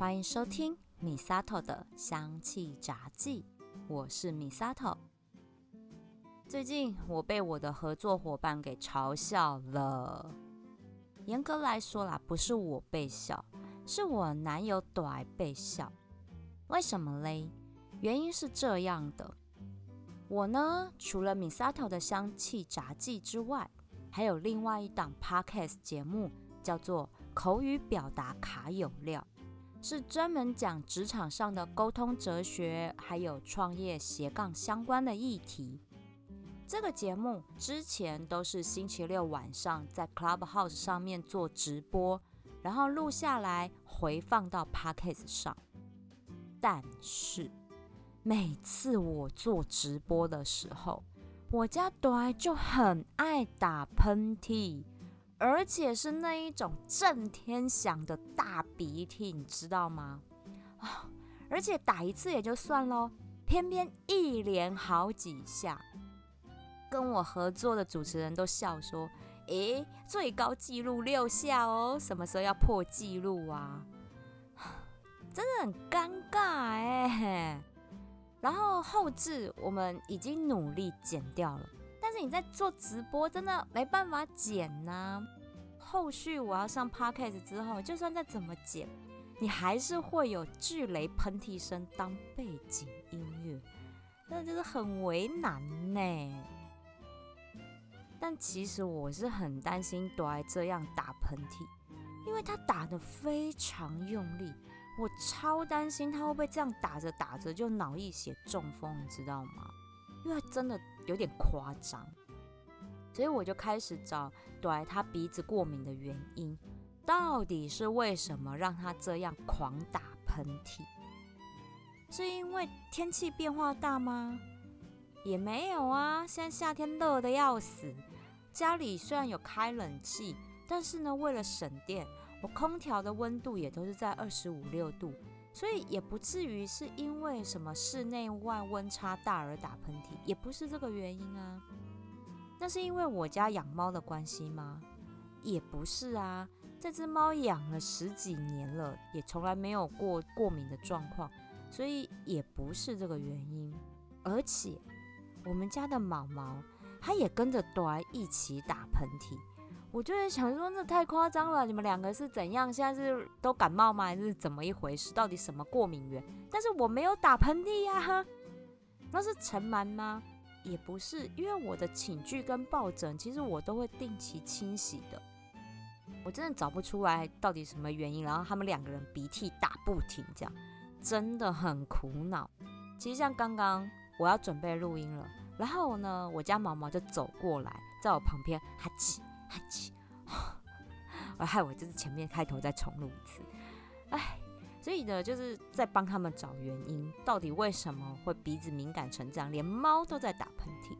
欢迎收听米萨头的香气杂记，我是米萨头。最近我被我的合作伙伴给嘲笑了。严格来说啦，不是我被笑，是我男友短被笑。为什么嘞？原因是这样的，我呢，除了米萨头的香气杂记之外，还有另外一档 podcast 节目，叫做口语表达卡有料。是专门讲职场上的沟通哲学，还有创业斜杠相关的议题。这个节目之前都是星期六晚上在 Clubhouse 上面做直播，然后录下来回放到 Podcast 上。但是每次我做直播的时候，我家短就很爱打喷嚏。而且是那一种震天响的大鼻涕，你知道吗？啊！而且打一次也就算喽，偏偏一连好几下，跟我合作的主持人都笑说：“诶，最高纪录六下哦，什么时候要破纪录啊？” 真的很尴尬哎。然后后置我们已经努力剪掉了。但是你在做直播，真的没办法剪呐。后续我要上 podcast 之后，就算再怎么剪，你还是会有巨雷喷嚏声当背景音乐，那就是很为难呢。但其实我是很担心朵这样打喷嚏，因为他打的非常用力，我超担心他会不会这样打着打着就脑溢血中风，你知道吗？因为真的有点夸张，所以我就开始找对他鼻子过敏的原因，到底是为什么让他这样狂打喷嚏？是因为天气变化大吗？也没有啊，现在夏天热的要死，家里虽然有开冷气，但是呢，为了省电，我空调的温度也都是在二十五六度。所以也不至于是因为什么室内外温差大而打喷嚏，也不是这个原因啊。那是因为我家养猫的关系吗？也不是啊。这只猫养了十几年了，也从来没有过过敏的状况，所以也不是这个原因。而且我们家的毛毛，它也跟着端一起打喷嚏。我就在想说，那太夸张了！你们两个是怎样？现在是都感冒吗？还是怎么一回事？到底什么过敏源？但是我没有打喷嚏呀，那是尘螨吗？也不是，因为我的寝具跟抱枕，其实我都会定期清洗的。我真的找不出来到底什么原因，然后他们两个人鼻涕打不停，这样真的很苦恼。其实像刚刚我要准备录音了，然后呢，我家毛毛就走过来，在我旁边哈气。哈气，我害我就是前面开头再重录一次，哎，所以呢，就是在帮他们找原因，到底为什么会鼻子敏感成这样，连猫都在打喷嚏。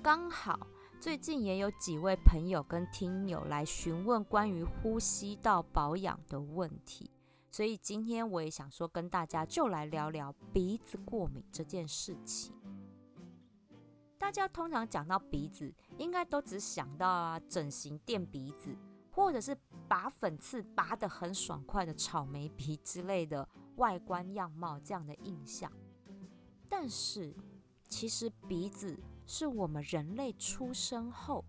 刚好最近也有几位朋友跟听友来询问关于呼吸道保养的问题，所以今天我也想说跟大家就来聊聊鼻子过敏这件事情。大家通常讲到鼻子，应该都只想到啊整形垫鼻子，或者是拔粉刺拔得很爽快的草莓鼻之类的外观样貌这样的印象。但是，其实鼻子是我们人类出生后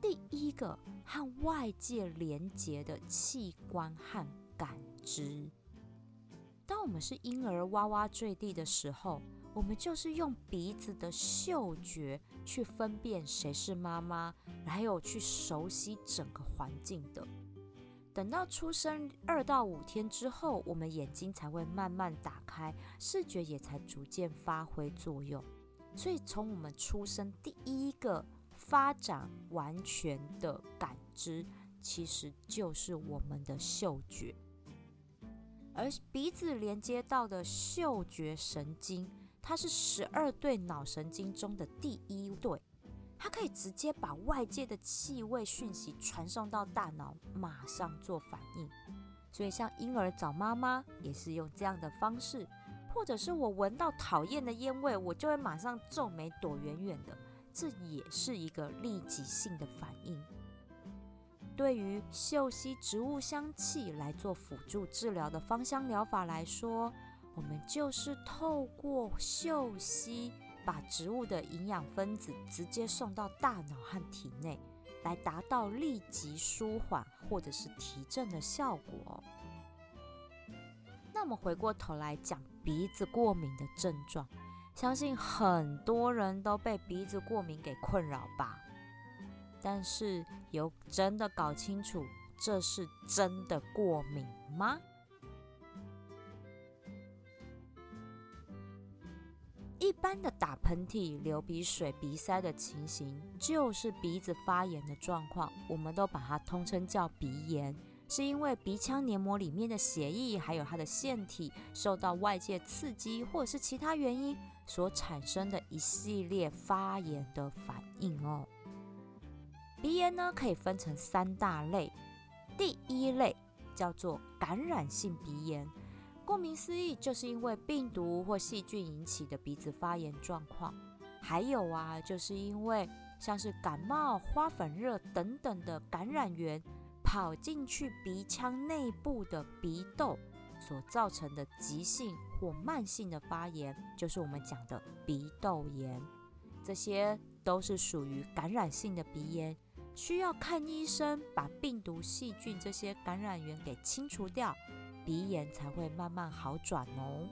第一个和外界连接的器官和感知。当我们是婴儿哇哇坠地的时候。我们就是用鼻子的嗅觉去分辨谁是妈妈，还有去熟悉整个环境的。等到出生二到五天之后，我们眼睛才会慢慢打开，视觉也才逐渐发挥作用。所以从我们出生第一个发展完全的感知，其实就是我们的嗅觉，而鼻子连接到的嗅觉神经。它是十二对脑神经中的第一对，它可以直接把外界的气味讯息传送到大脑，马上做反应。所以，像婴儿找妈妈也是用这样的方式，或者是我闻到讨厌的烟味，我就会马上皱眉躲远远的，这也是一个立即性的反应。对于嗅吸植物香气来做辅助治疗的芳香疗法来说，我们就是透过嗅吸，把植物的营养分子直接送到大脑和体内，来达到立即舒缓或者是提振的效果。那我们回过头来讲鼻子过敏的症状，相信很多人都被鼻子过敏给困扰吧？但是有真的搞清楚这是真的过敏吗？一般的打喷嚏、流鼻水、鼻塞的情形，就是鼻子发炎的状况，我们都把它通称叫鼻炎，是因为鼻腔黏膜里面的血液还有它的腺体受到外界刺激或者是其他原因所产生的一系列发炎的反应哦。鼻炎呢，可以分成三大类。第一类叫做感染性鼻炎，顾名思义，就是因为病毒或细菌引起的鼻子发炎状况。还有啊，就是因为像是感冒、花粉热等等的感染源跑进去鼻腔内部的鼻窦所造成的急性或慢性的发炎，就是我们讲的鼻窦炎。这些都是属于感染性的鼻炎。需要看医生，把病毒、细菌这些感染源给清除掉，鼻炎才会慢慢好转哦。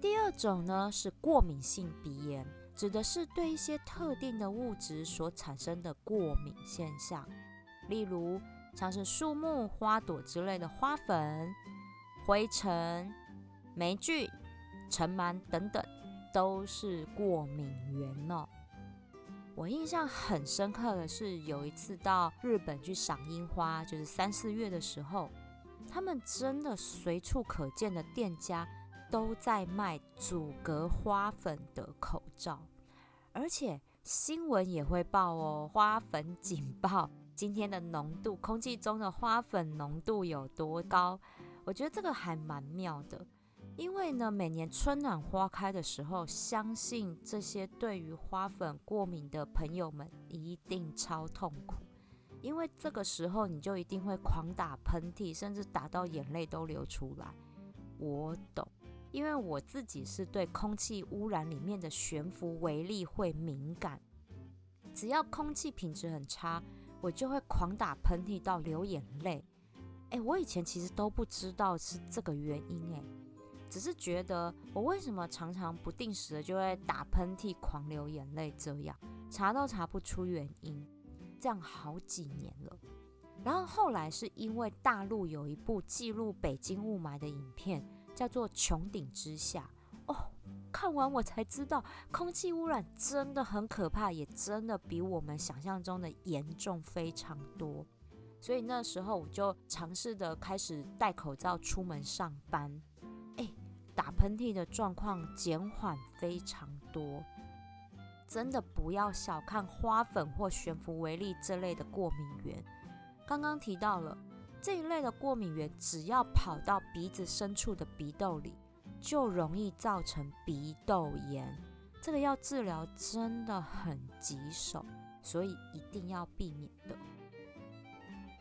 第二种呢是过敏性鼻炎，指的是对一些特定的物质所产生的过敏现象，例如像是树木、花朵之类的花粉、灰尘、霉菌、尘螨等等，都是过敏源哦。我印象很深刻的是，有一次到日本去赏樱花，就是三四月的时候，他们真的随处可见的店家都在卖阻隔花粉的口罩，而且新闻也会报哦，花粉警报，今天的浓度，空气中的花粉浓度有多高？我觉得这个还蛮妙的。因为呢，每年春暖花开的时候，相信这些对于花粉过敏的朋友们一定超痛苦。因为这个时候你就一定会狂打喷嚏，甚至打到眼泪都流出来。我懂，因为我自己是对空气污染里面的悬浮微粒会敏感，只要空气品质很差，我就会狂打喷嚏到流眼泪。哎，我以前其实都不知道是这个原因，哎。只是觉得我为什么常常不定时的就会打喷嚏、狂流眼泪，这样查都查不出原因，这样好几年了。然后后来是因为大陆有一部记录北京雾霾的影片，叫做《穹顶之下》哦，看完我才知道空气污染真的很可怕，也真的比我们想象中的严重非常多。所以那时候我就尝试的开始戴口罩出门上班。打喷嚏的状况减缓非常多，真的不要小看花粉或悬浮微粒这类的过敏源。刚刚提到了这一类的过敏源，只要跑到鼻子深处的鼻窦里，就容易造成鼻窦炎。这个要治疗真的很棘手，所以一定要避免的。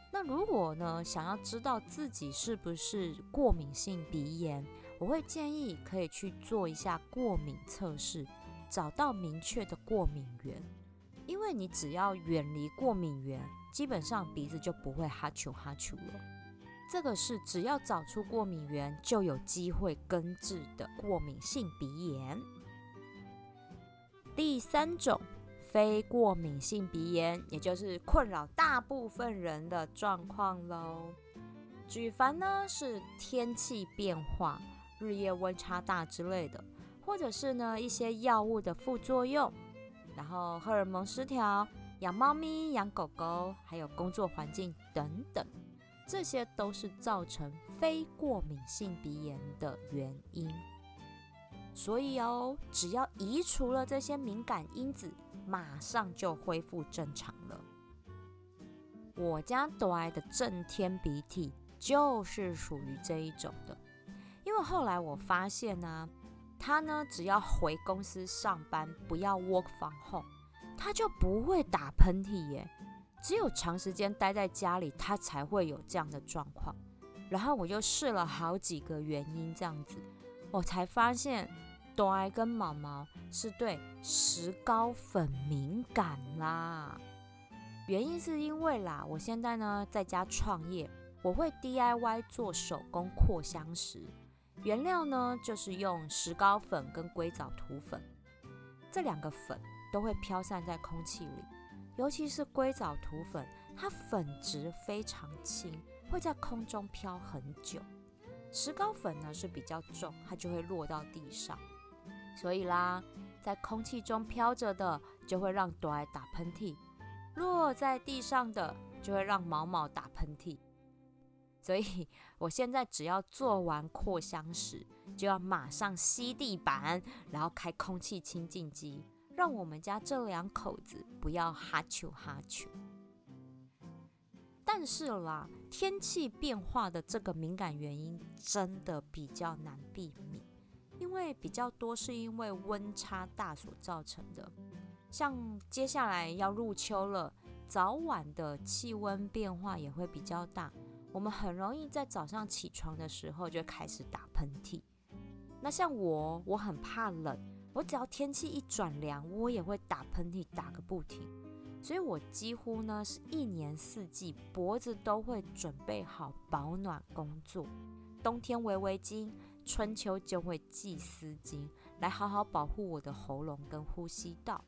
那如果呢，想要知道自己是不是过敏性鼻炎？我会建议可以去做一下过敏测试，找到明确的过敏源。因为你只要远离过敏源，基本上鼻子就不会哈啾哈啾了。这个是只要找出过敏源就有机会根治的过敏性鼻炎。第三种非过敏性鼻炎，也就是困扰大部分人的状况喽。举凡呢是天气变化。日夜温差大之类的，或者是呢一些药物的副作用，然后荷尔蒙失调、养猫咪、养狗狗，还有工作环境等等，这些都是造成非过敏性鼻炎的原因。所以哦，只要移除了这些敏感因子，马上就恢复正常了。我家朵爱的震天鼻涕就是属于这一种的。因为后来我发现呢，他呢只要回公司上班，不要 work from home，他就不会打喷嚏耶。只有长时间待在家里，他才会有这样的状况。然后我就试了好几个原因，这样子，我才发现朵爱跟毛毛是对石膏粉敏感啦。原因是因为啦，我现在呢在家创业，我会 DIY 做手工扩香石，原料呢就是用石膏粉跟硅藻土粉，这两个粉都会飘散在空气里，尤其是硅藻土粉，它粉质非常轻。会在空中飘很久，石膏粉呢是比较重，它就会落到地上。所以啦，在空气中飘着的就会让朵儿打喷嚏，落在地上的就会让毛毛打喷嚏。所以 我现在只要做完扩香石，就要马上吸地板，然后开空气清净机，让我们家这两口子不要哈啾哈啾。但是啦，天气变化的这个敏感原因真的比较难避免，因为比较多是因为温差大所造成的。像接下来要入秋了，早晚的气温变化也会比较大，我们很容易在早上起床的时候就开始打喷嚏。那像我，我很怕冷，我只要天气一转凉，我也会打喷嚏，打个不停。所以我几乎呢是一年四季脖子都会准备好保暖工作，冬天围围巾，春秋就会系丝巾，来好好保护我的喉咙跟呼吸道。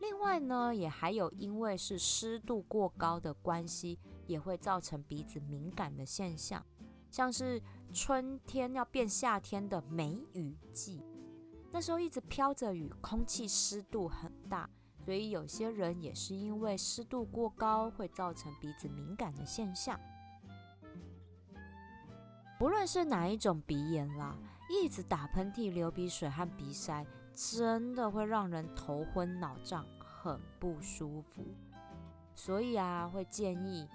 另外呢，也还有因为是湿度过高的关系，也会造成鼻子敏感的现象，像是春天要变夏天的梅雨季，那时候一直飘着雨，空气湿度很大。所以有些人也是因为湿度过高，会造成鼻子敏感的现象。不论是哪一种鼻炎啦，一直打喷嚏、流鼻水和鼻塞，真的会让人头昏脑胀，很不舒服。所以啊，会建议，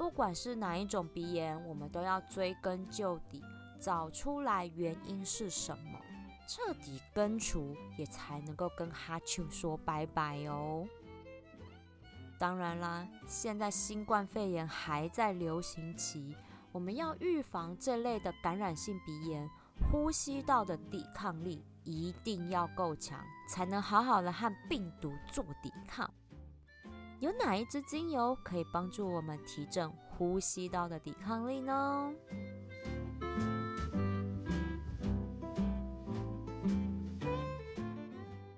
不管是哪一种鼻炎，我们都要追根究底，找出来原因是什么。彻底根除，也才能够跟哈丘说拜拜哦。当然啦，现在新冠肺炎还在流行期，我们要预防这类的感染性鼻炎，呼吸道的抵抗力一定要够强，才能好好的和病毒做抵抗。有哪一支精油可以帮助我们提振呼吸道的抵抗力呢？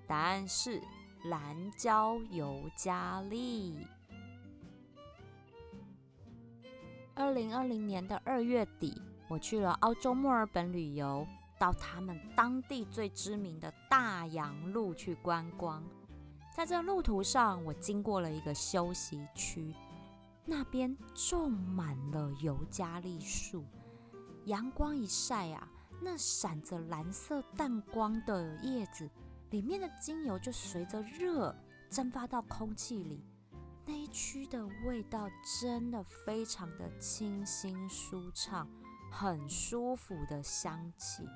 答案是蓝椒尤加利。二零二零年的二月底，我去了澳洲墨尔本旅游，到他们当地最知名的大洋路去观光。在这路途上，我经过了一个休息区，那边种满了尤加利树。阳光一晒啊，那闪着蓝色淡光的叶子。里面的精油就随着热蒸发到空气里，那一区的味道真的非常的清新舒畅，很舒服的香气，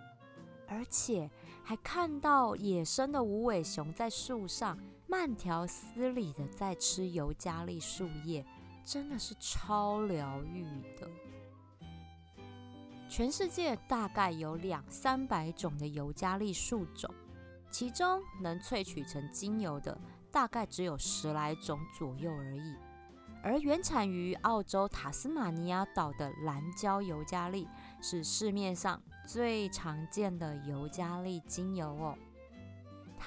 而且还看到野生的无尾熊在树上慢条斯理的在吃尤加利树叶，真的是超疗愈的。全世界大概有两三百种的尤加利树种。其中能萃取成精油的大概只有十来种左右而已，而原产于澳洲塔斯马尼亚岛的蓝椒尤加利是市面上最常见的尤加利精油哦。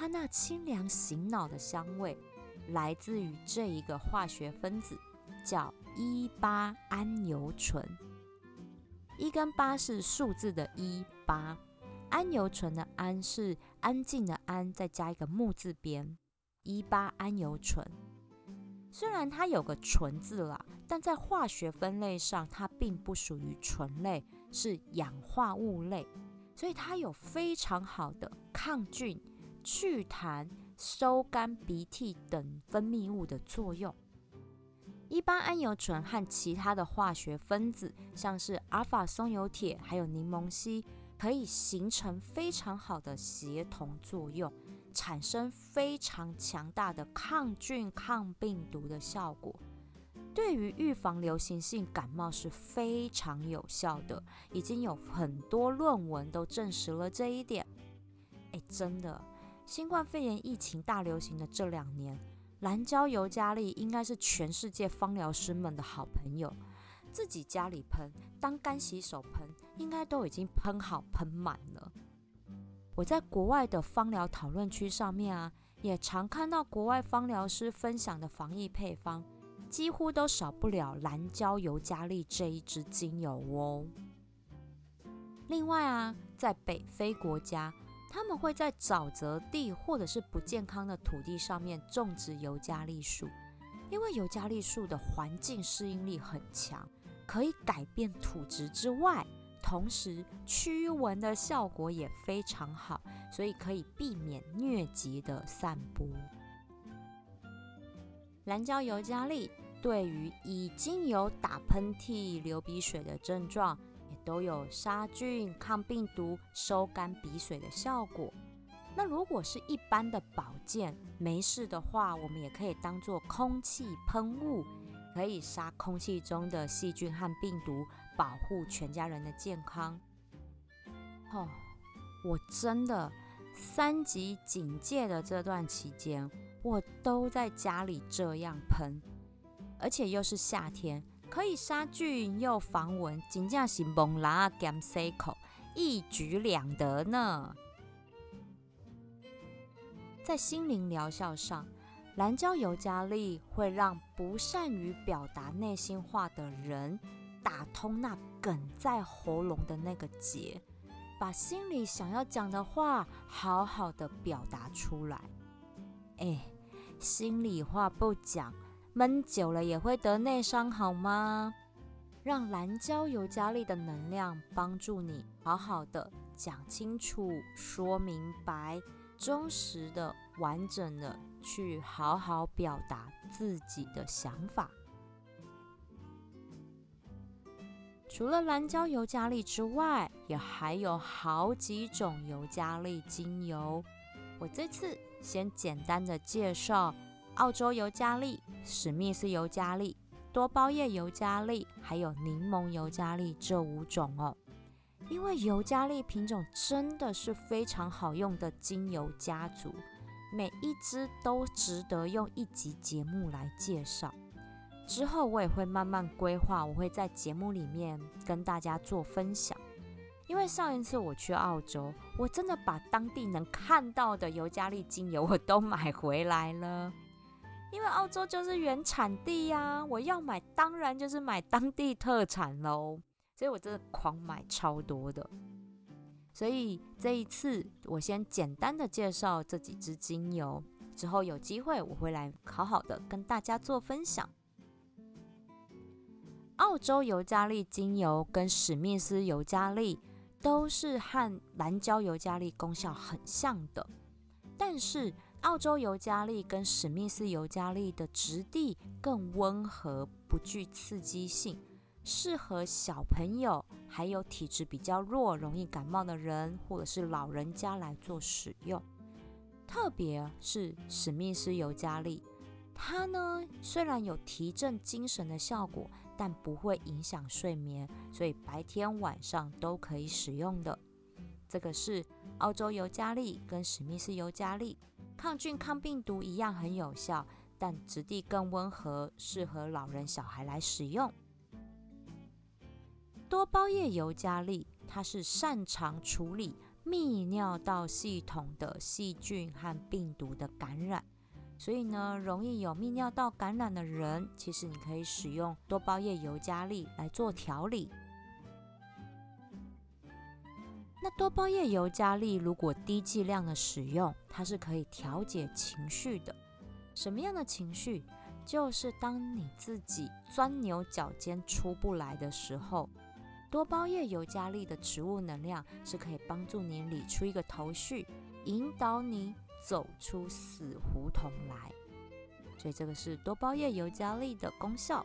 它那清凉醒脑的香味来自于这一个化学分子，叫一八桉油醇。一跟八是数字的一八。桉油醇的桉是安静的安，再加一个木字边，一八桉油醇。虽然它有个醇字啦，但在化学分类上，它并不属于醇类，是氧化物类，所以它有非常好的抗菌、祛痰、收干鼻涕等分泌物的作用。一般桉油醇和其他的化学分子，像是阿尔法松油铁，还有柠檬烯。可以形成非常好的协同作用，产生非常强大的抗菌、抗病毒的效果，对于预防流行性感冒是非常有效的。已经有很多论文都证实了这一点。哎，真的，新冠肺炎疫情大流行的这两年，蓝椒尤加利应该是全世界芳疗师们的好朋友。自己家里喷，当干洗手喷，应该都已经喷好喷满了。我在国外的芳疗讨论区上面啊，也常看到国外芳疗师分享的防疫配方，几乎都少不了蓝椒尤加利这一支精油哦。另外啊，在北非国家，他们会在沼泽地或者是不健康的土地上面种植尤加利树，因为尤加利树的环境适应力很强，可以改变土质之外。同时，驱蚊的效果也非常好，所以可以避免疟疾的散播。蓝椒尤加利对于已经有打喷嚏、流鼻水的症状，都有杀菌、抗病毒、收干鼻水的效果。那如果是一般的保健没事的话，我们也可以当做空气喷雾。可以杀空气中的细菌和病毒，保护全家人的健康。哦，我真的三级警戒的这段期间，我都在家里这样喷，而且又是夏天，可以杀菌又防蚊，真正是猛拉兼 C 口，一举两得呢。在心灵疗效上。蓝椒尤加利会让不善于表达内心话的人打通那梗在喉咙的那个结，把心里想要讲的话好好的表达出来。哎，心里话不讲，闷久了也会得内伤，好吗？让蓝椒尤加利的能量帮助你好好的讲清楚、说明白、忠实的、完整的。去好好表达自己的想法。除了蓝椒尤加利之外，也还有好几种尤加利精油。我这次先简单的介绍澳洲尤加利、史密斯尤加利、多包叶尤加利，还有柠檬尤加利这五种哦。因为尤加利品种真的是非常好用的精油家族。每一支都值得用一集节目来介绍。之后我也会慢慢规划，我会在节目里面跟大家做分享。因为上一次我去澳洲，我真的把当地能看到的尤加利精油我都买回来了。因为澳洲就是原产地呀，我要买当然就是买当地特产喽。所以我真的狂买超多的。所以这一次，我先简单的介绍这几支精油，之后有机会我会来好好的跟大家做分享。澳洲尤加利精油跟史密斯尤加利都是和蓝椒尤加利功效很像的，但是澳洲尤加利跟史密斯尤加利的质地更温和，不具刺激性。适合小朋友，还有体质比较弱、容易感冒的人，或者是老人家来做使用。特别是史密斯尤加利，它呢虽然有提振精神的效果，但不会影响睡眠，所以白天晚上都可以使用的。这个是澳洲尤加利跟史密斯尤加利，抗菌抗病毒一样很有效，但质地更温和，适合老人小孩来使用。多包叶尤加利，它是擅长处理泌尿道系统的细菌和病毒的感染，所以呢，容易有泌尿道感染的人，其实你可以使用多包叶尤加利来做调理。那多包叶尤加利如果低剂量的使用，它是可以调节情绪的。什么样的情绪？就是当你自己钻牛角尖出不来的时候。多包叶尤加利的植物能量是可以帮助你理出一个头绪，引导你走出死胡同来。所以这个是多包叶尤加利的功效。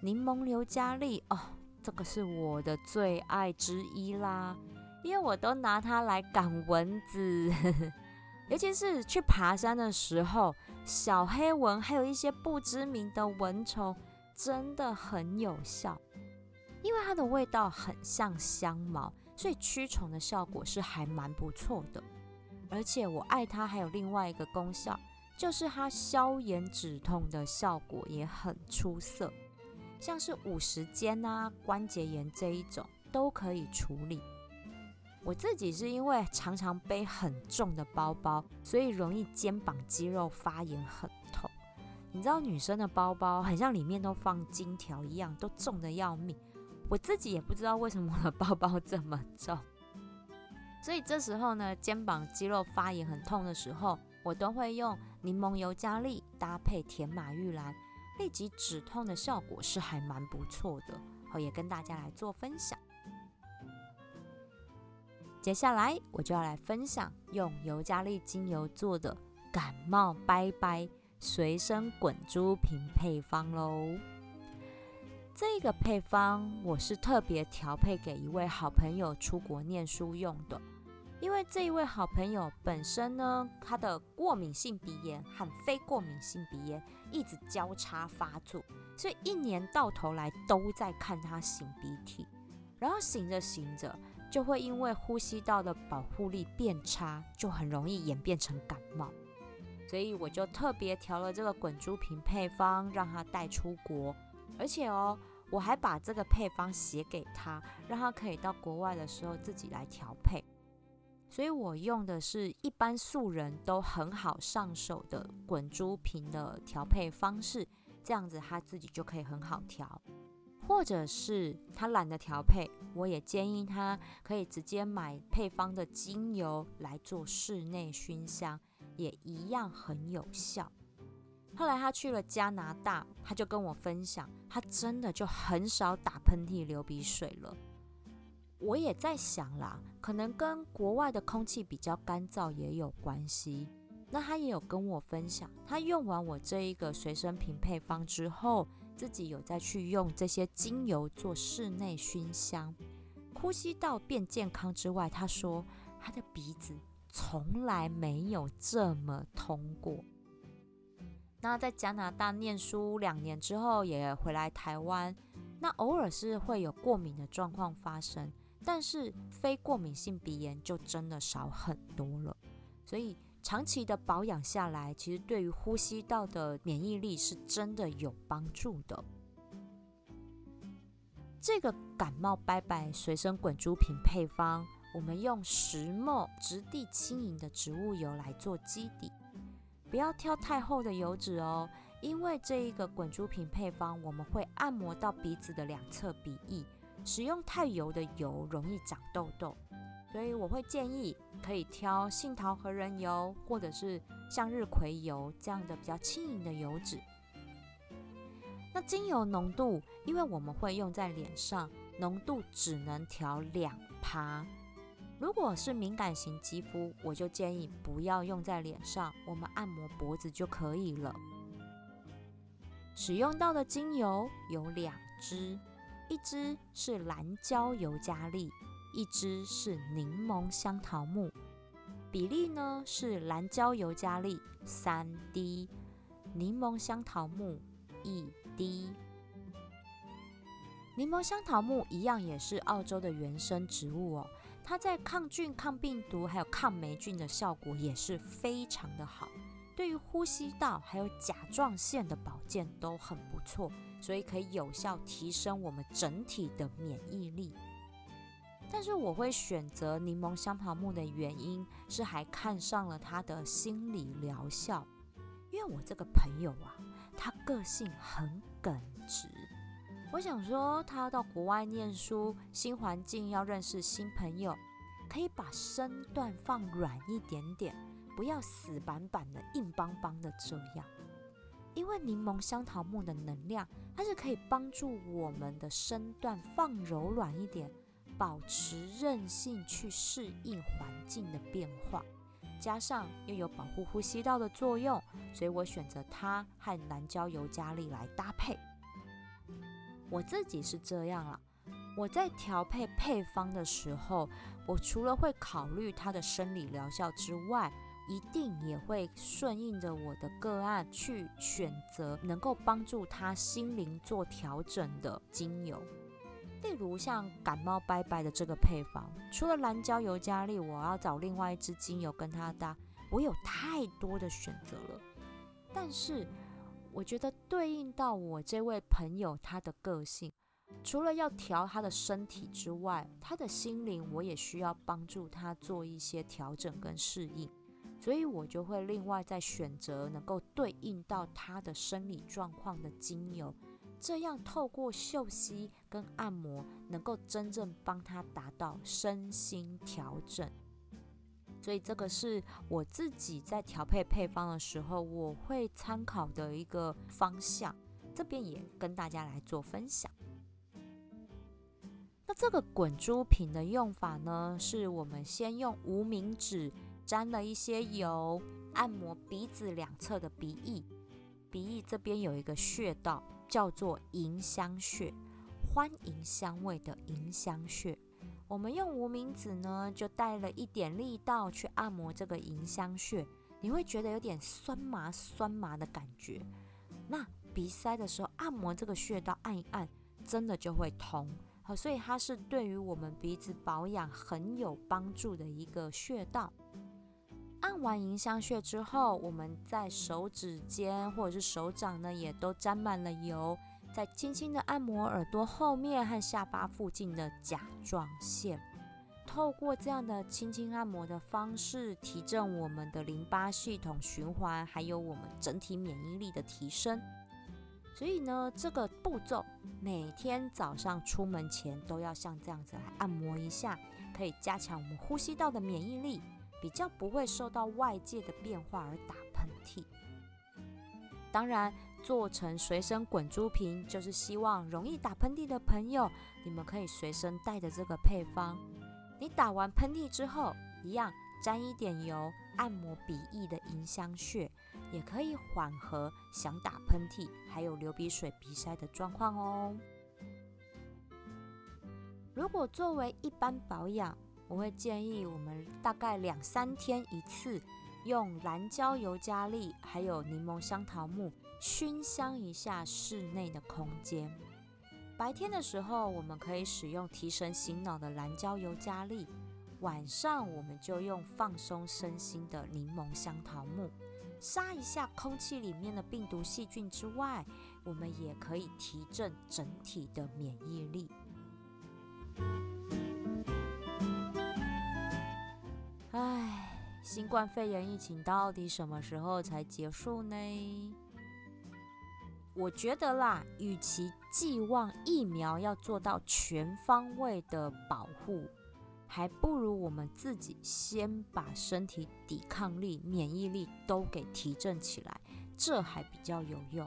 柠檬尤加利哦，这个是我的最爱之一啦，因为我都拿它来赶蚊子，尤其是去爬山的时候，小黑蚊还有一些不知名的蚊虫，真的很有效。因为它的味道很像香茅，所以驱虫的效果是还蛮不错的。而且我爱它还有另外一个功效，就是它消炎止痛的效果也很出色。像是五十肩啊、关节炎这一种都可以处理。我自己是因为常常背很重的包包，所以容易肩膀肌肉发炎很痛。你知道女生的包包很像里面都放金条一样，都重的要命。我自己也不知道为什么我的包包这么重，所以这时候呢，肩膀肌肉发炎很痛的时候，我都会用柠檬油加利搭配甜马玉兰。立即止痛的效果是还蛮不错的，好也跟大家来做分享。接下来我就要来分享用尤加利精油做的感冒拜拜随身滚珠瓶配方喽。这个配方我是特别调配给一位好朋友出国念书用的。因为这一位好朋友本身呢，他的过敏性鼻炎和非过敏性鼻炎一直交叉发作，所以一年到头来都在看他擤鼻涕，然后擤着擤着就会因为呼吸道的保护力变差，就很容易演变成感冒。所以我就特别调了这个滚珠瓶配方，让他带出国，而且哦，我还把这个配方写给他，让他可以到国外的时候自己来调配。所以我用的是一般素人都很好上手的滚珠瓶的调配方式，这样子他自己就可以很好调。或者是他懒得调配，我也建议他可以直接买配方的精油来做室内熏香，也一样很有效。后来他去了加拿大，他就跟我分享，他真的就很少打喷嚏、流鼻水了。我也在想啦，可能跟国外的空气比较干燥也有关系。那他也有跟我分享，他用完我这一个随身瓶配方之后，自己有再去用这些精油做室内熏香，呼吸道变健康之外，他说他的鼻子从来没有这么通过。那在加拿大念书两年之后，也回来台湾，那偶尔是会有过敏的状况发生。但是非过敏性鼻炎就真的少很多了，所以长期的保养下来，其实对于呼吸道的免疫力是真的有帮助的。这个感冒拜拜随身滚珠瓶配方，我们用石墨质地轻盈的植物油来做基底，不要挑太厚的油脂哦，因为这一个滚珠瓶配方，我们会按摩到鼻子的两侧鼻翼。使用太油的油容易长痘痘，所以我会建议可以挑杏桃核仁油或者是向日葵油这样的比较轻盈的油脂。那精油浓度，因为我们会用在脸上，浓度只能调两趴。如果是敏感型肌肤，我就建议不要用在脸上，我们按摩脖子就可以了。使用到的精油有两支。一支是蓝椒尤加利，一支是柠檬香桃木，比例呢是蓝椒尤加利三滴，柠檬香桃木一滴。柠檬香桃木一样也是澳洲的原生植物哦，它在抗菌、抗病毒还有抗霉菌的效果也是非常的好。对于呼吸道还有甲状腺的保健都很不错，所以可以有效提升我们整体的免疫力。但是我会选择柠檬香桃木的原因是还看上了它的心理疗效，因为我这个朋友啊，他个性很耿直。我想说他到国外念书，新环境要认识新朋友，可以把身段放软一点点。不要死板板的、硬邦邦的这样，因为柠檬香桃木的能量，它是可以帮助我们的身段放柔软一点，保持韧性去适应环境的变化，加上又有保护呼吸道的作用，所以我选择它和南椒尤加利来搭配。我自己是这样了，我在调配配方的时候，我除了会考虑它的生理疗效之外，一定也会顺应着我的个案去选择能够帮助他心灵做调整的精油。例如像感冒拜拜的这个配方，除了蓝椒尤加利，我要找另外一支精油跟它搭，我有太多的选择了。但是我觉得对应到我这位朋友他的个性。除了要调他的身体之外，他的心灵我也需要帮助他做一些调整跟适应，所以我就会另外再选择能够对应到他的生理状况的精油，这样透过嗅吸跟按摩，能够真正帮他达到身心调整。所以这个是我自己在调配配方的时候，我会参考的一个方向，这边也跟大家来做分享。那这个滚珠瓶的用法呢，是我们先用无名指沾了一些油，按摩鼻子两侧的鼻翼。鼻翼这边有一个穴道叫做迎香穴，欢迎香味的迎香穴。我们用无名指呢，就带了一点力道去按摩这个迎香穴，你会觉得有点酸麻酸麻的感觉。那鼻塞的时候按摩这个穴道，按一按，真的就会通。好，所以它是对于我们鼻子保养很有帮助的一个穴道。按完迎香穴之后，我们在手指尖或者是手掌呢，也都沾满了油，再轻轻的按摩耳朵后面和下巴附近的甲状腺。透过这样的轻轻按摩的方式，提振我们的淋巴系统循环，还有我们整体免疫力的提升。所以呢，这个步骤每天早上出门前都要像这样子来按摩一下，可以加强我们呼吸道的免疫力，比较不会受到外界的变化而打喷嚏。当然，做成随身滚珠瓶，就是希望容易打喷嚏的朋友，你们可以随身带着这个配方。你打完喷嚏之后，一样沾一点油，按摩鼻翼的迎香穴。也可以缓和想打喷嚏，还有流鼻水、鼻塞的状况哦。如果作为一般保养，我会建议我们大概两三天一次，用蓝椒尤加利还有柠檬香桃木熏香一下室内的空间。白天的时候，我们可以使用提神醒脑的蓝椒尤加利；晚上我们就用放松身心的柠檬香桃木。杀一下空气里面的病毒细菌之外，我们也可以提振整体的免疫力。新冠肺炎疫情到底什么时候才结束呢？我觉得啦，与其寄望疫苗要做到全方位的保护。还不如我们自己先把身体抵抗力、免疫力都给提振起来，这还比较有用。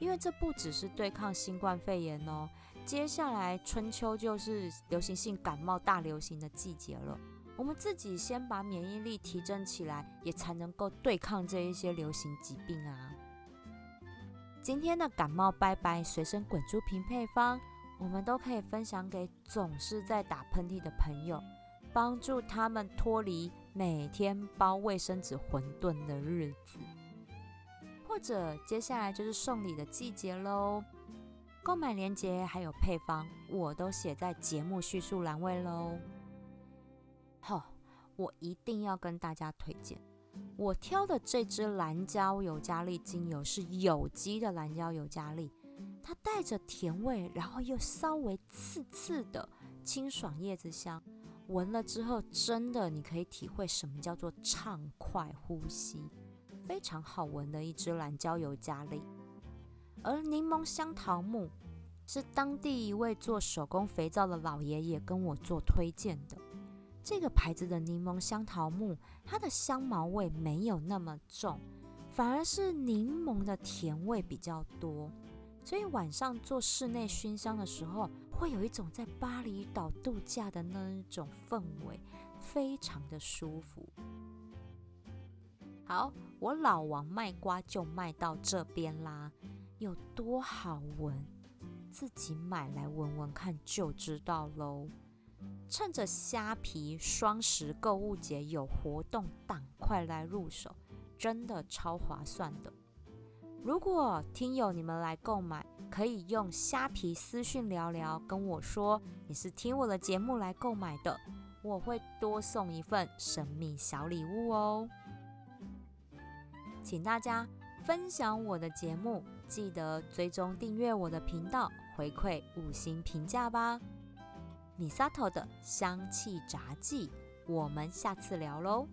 因为这不只是对抗新冠肺炎哦，接下来春秋就是流行性感冒大流行的季节了。我们自己先把免疫力提振起来，也才能够对抗这一些流行疾病啊。今天的感冒拜拜随身滚珠瓶配方。我们都可以分享给总是在打喷嚏的朋友，帮助他们脱离每天包卫生纸馄饨的日子。或者接下来就是送礼的季节喽，购买链接还有配方我都写在节目叙述栏位喽。好，我一定要跟大家推荐，我挑的这支蓝椒尤加利精油是有机的蓝椒尤加利。它带着甜味，然后又稍微刺刺的清爽叶子香，闻了之后真的你可以体会什么叫做畅快呼吸，非常好闻的一支蓝椒尤加利。而柠檬香桃木是当地一位做手工肥皂的老爷爷跟我做推荐的，这个牌子的柠檬香桃木，它的香茅味没有那么重，反而是柠檬的甜味比较多。所以晚上做室内熏香的时候，会有一种在巴厘岛度假的那一种氛围，非常的舒服。好，我老王卖瓜就卖到这边啦。有多好闻？自己买来闻闻看就知道喽。趁着虾皮双十购物节有活动，赶快来入手，真的超划算的。如果听友你们来购买，可以用虾皮私讯聊聊，跟我说你是听我的节目来购买的，我会多送一份神秘小礼物哦。请大家分享我的节目，记得追踪订阅我的频道，回馈五星评价吧。米萨托的香气炸技，我们下次聊喽。